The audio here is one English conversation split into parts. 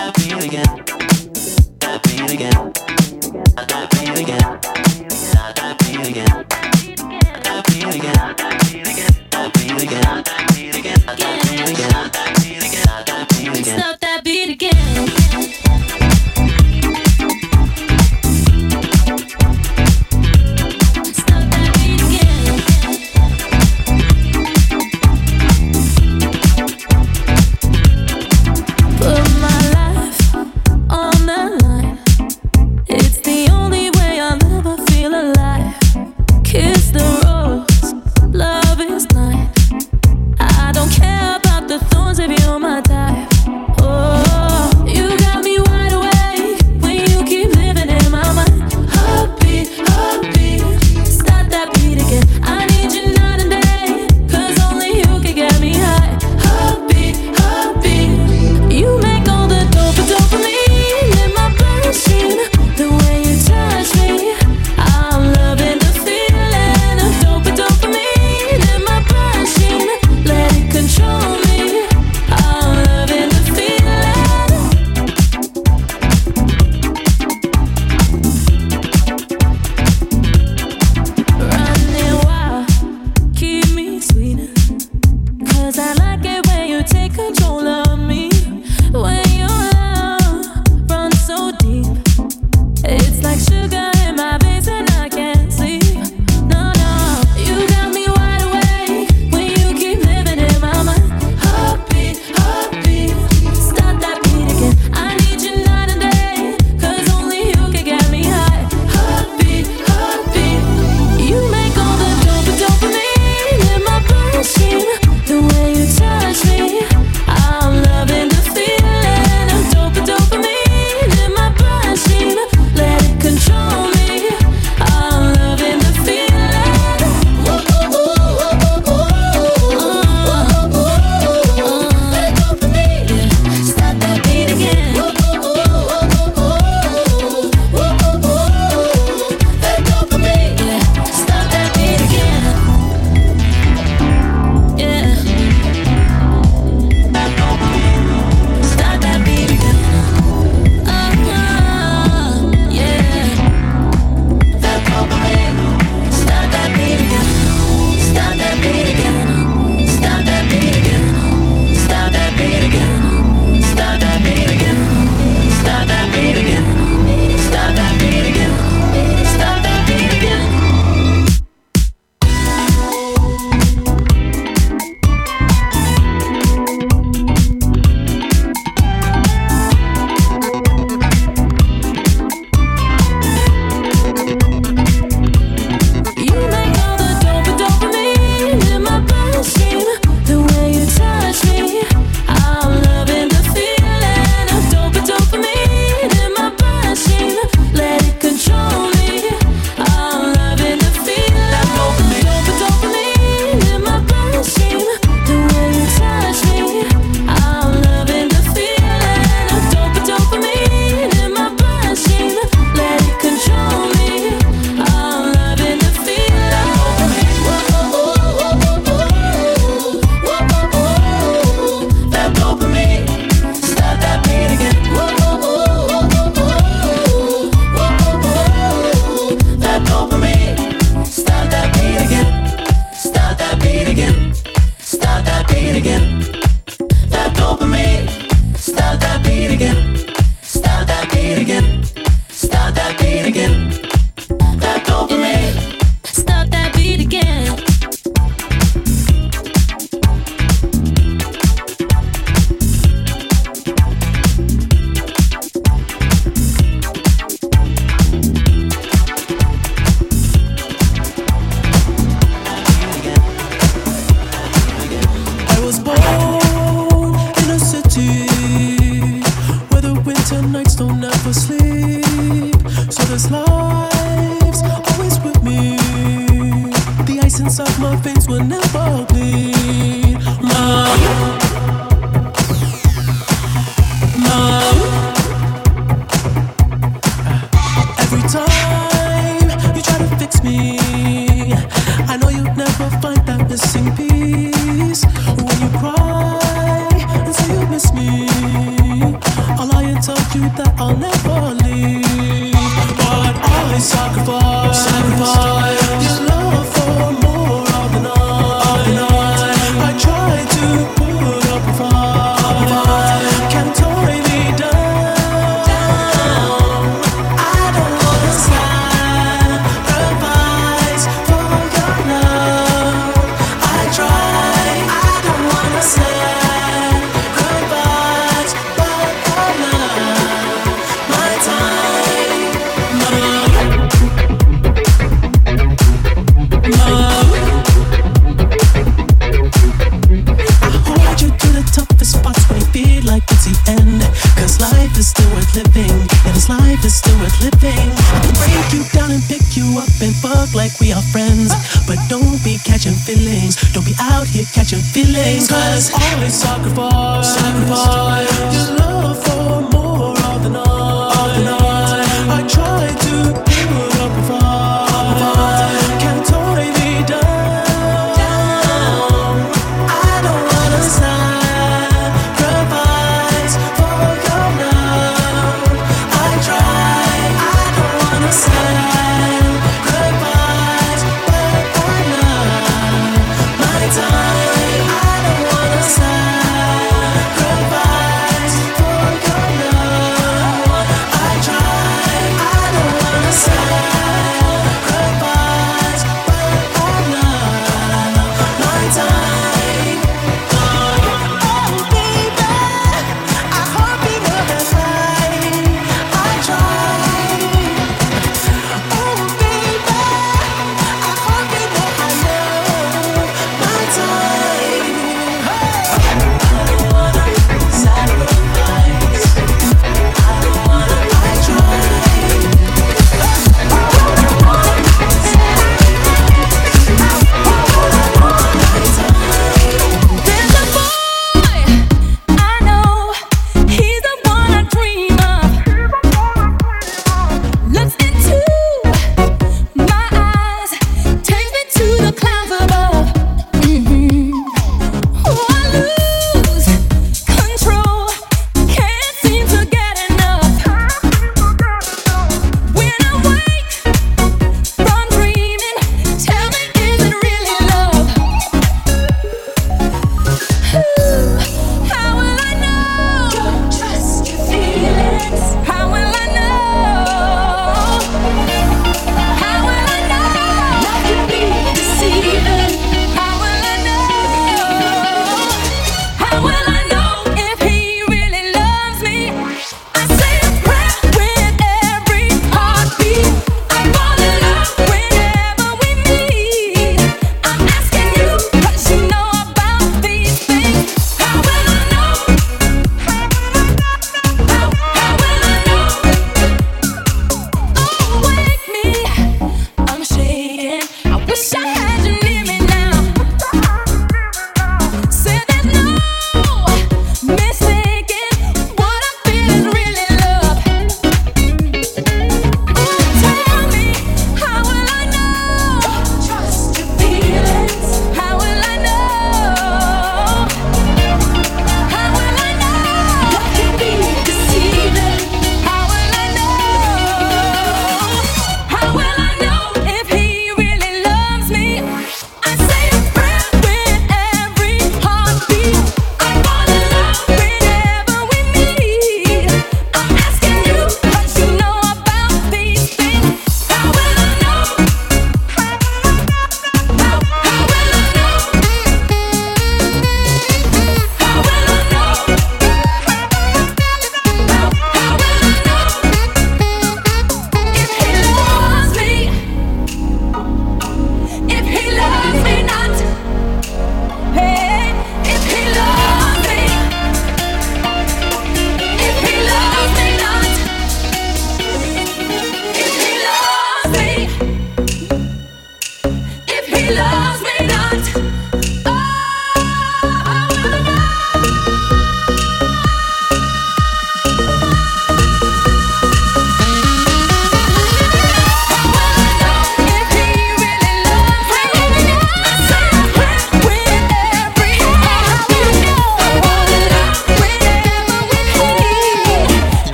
All I feelings, cause always sacrifice, sacrifice.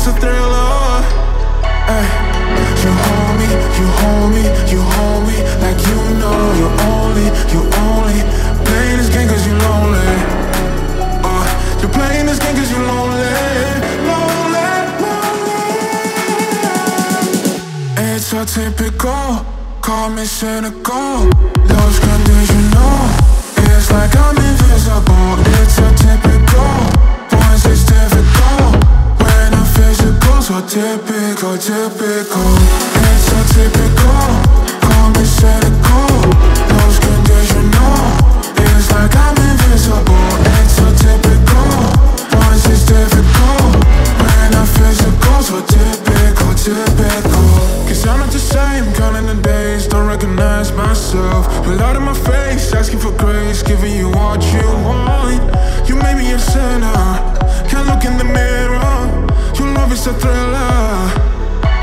it's a thriller. Ay. You hold me, you hold me, you hold me like you know you're only, you're only playing this game cause you lonely. Uh, you're playing this game cause you lonely. Lonely, lonely. It's so typical, call me cynical. Love's conditional, it's like I'm invisible. It's so typical. So typical, typical. It's so typical. Call me cynical, lose conditional. It's like I'm invisible. It's so typical. Once it's difficult when I'm physical, so typical, typical. Cause I'm not the same, counting the days, don't recognize myself. Blood in my face, asking for grace, giving you what you want. You made me a sinner, can't look in the mirror. Your love is a thriller,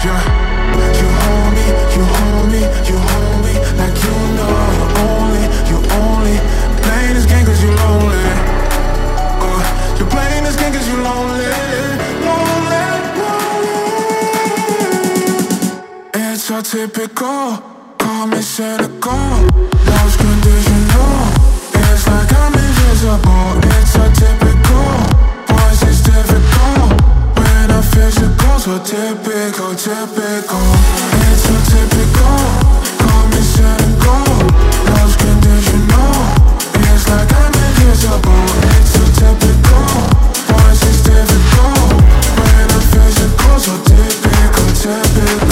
yeah. You hold me, you hold me, you hold me like you know you only, you only playing this game cause you lonely. Uh, you're playing this game cause you lonely, lonely, lonely. It's so typical, call me cynical, lost conditional. It's like I'm invisible. It's so typical, physical. So typical, typical. It's so typical, call me cynical, lost conditional. It's like I'm invisible. It's so typical, once it's difficult when I'm physical. So typical, typical.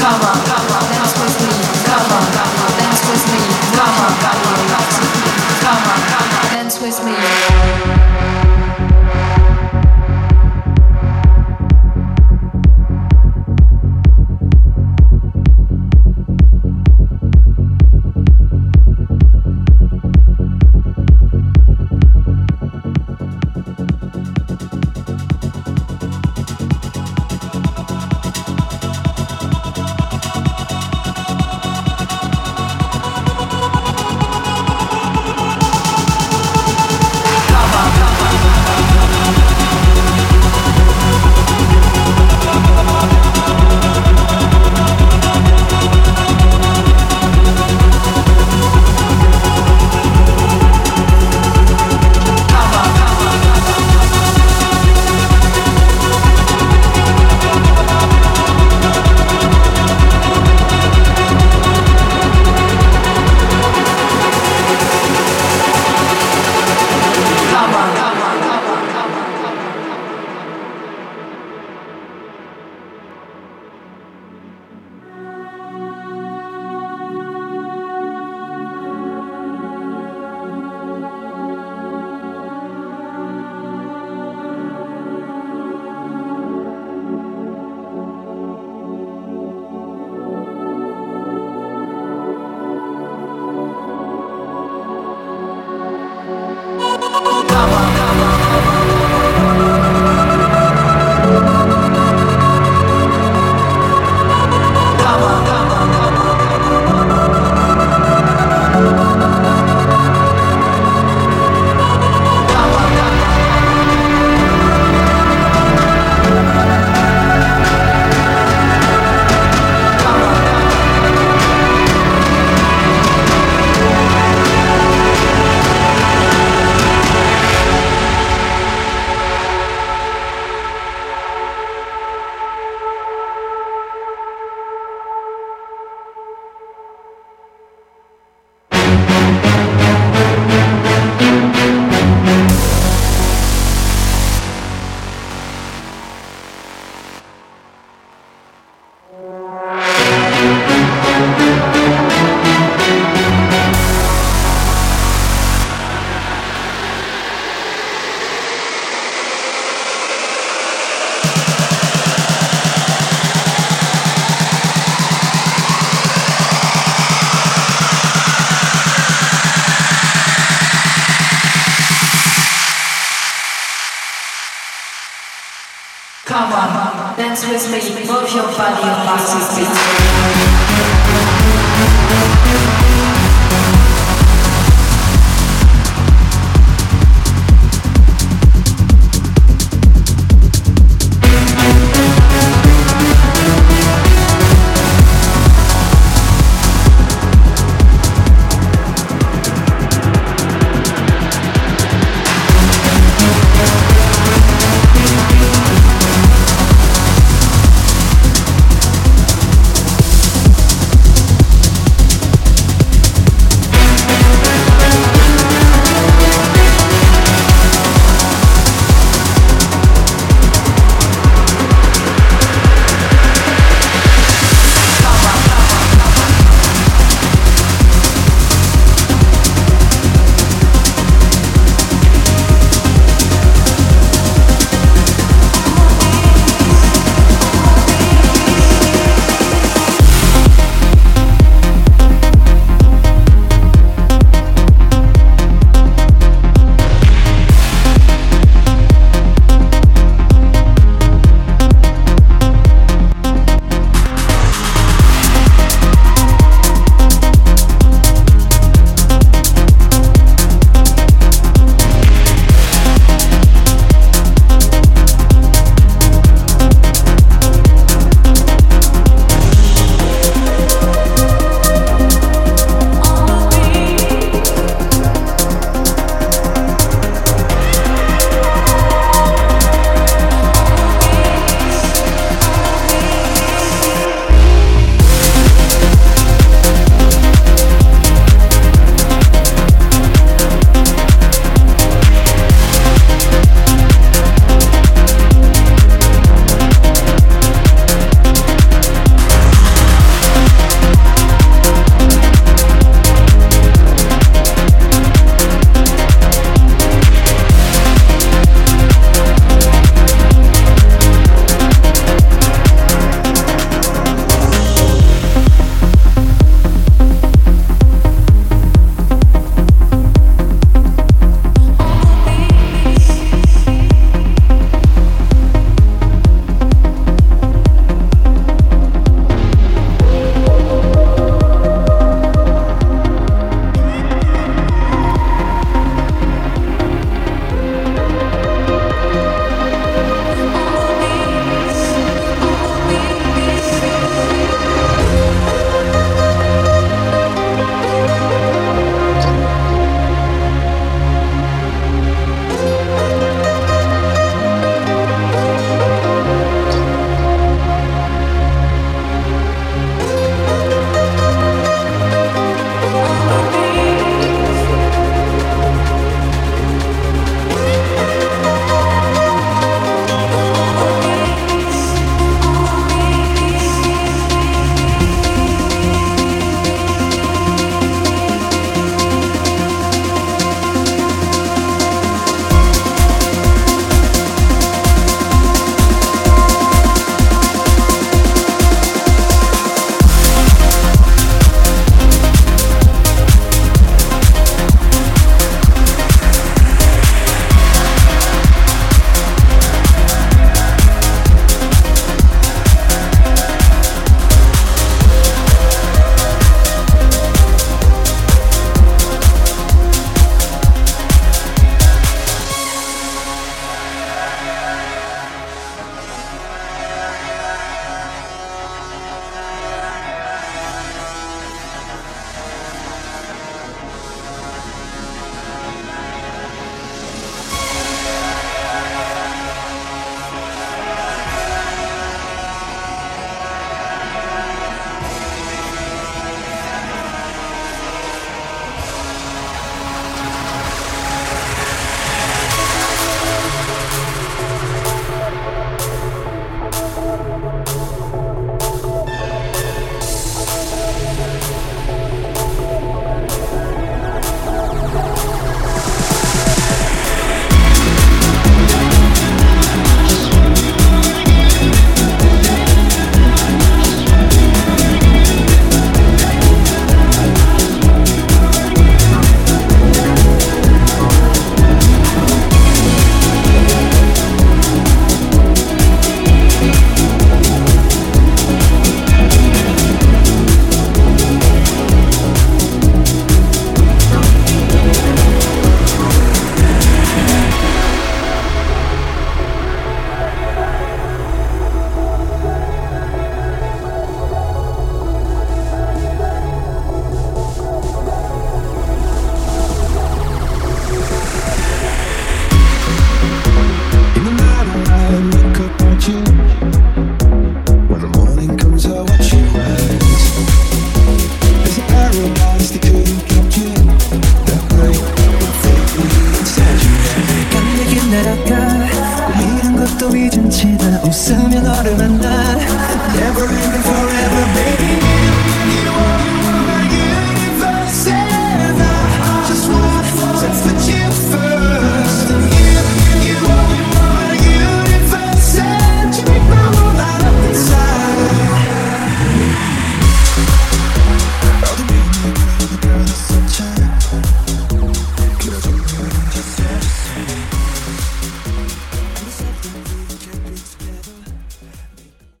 Come on.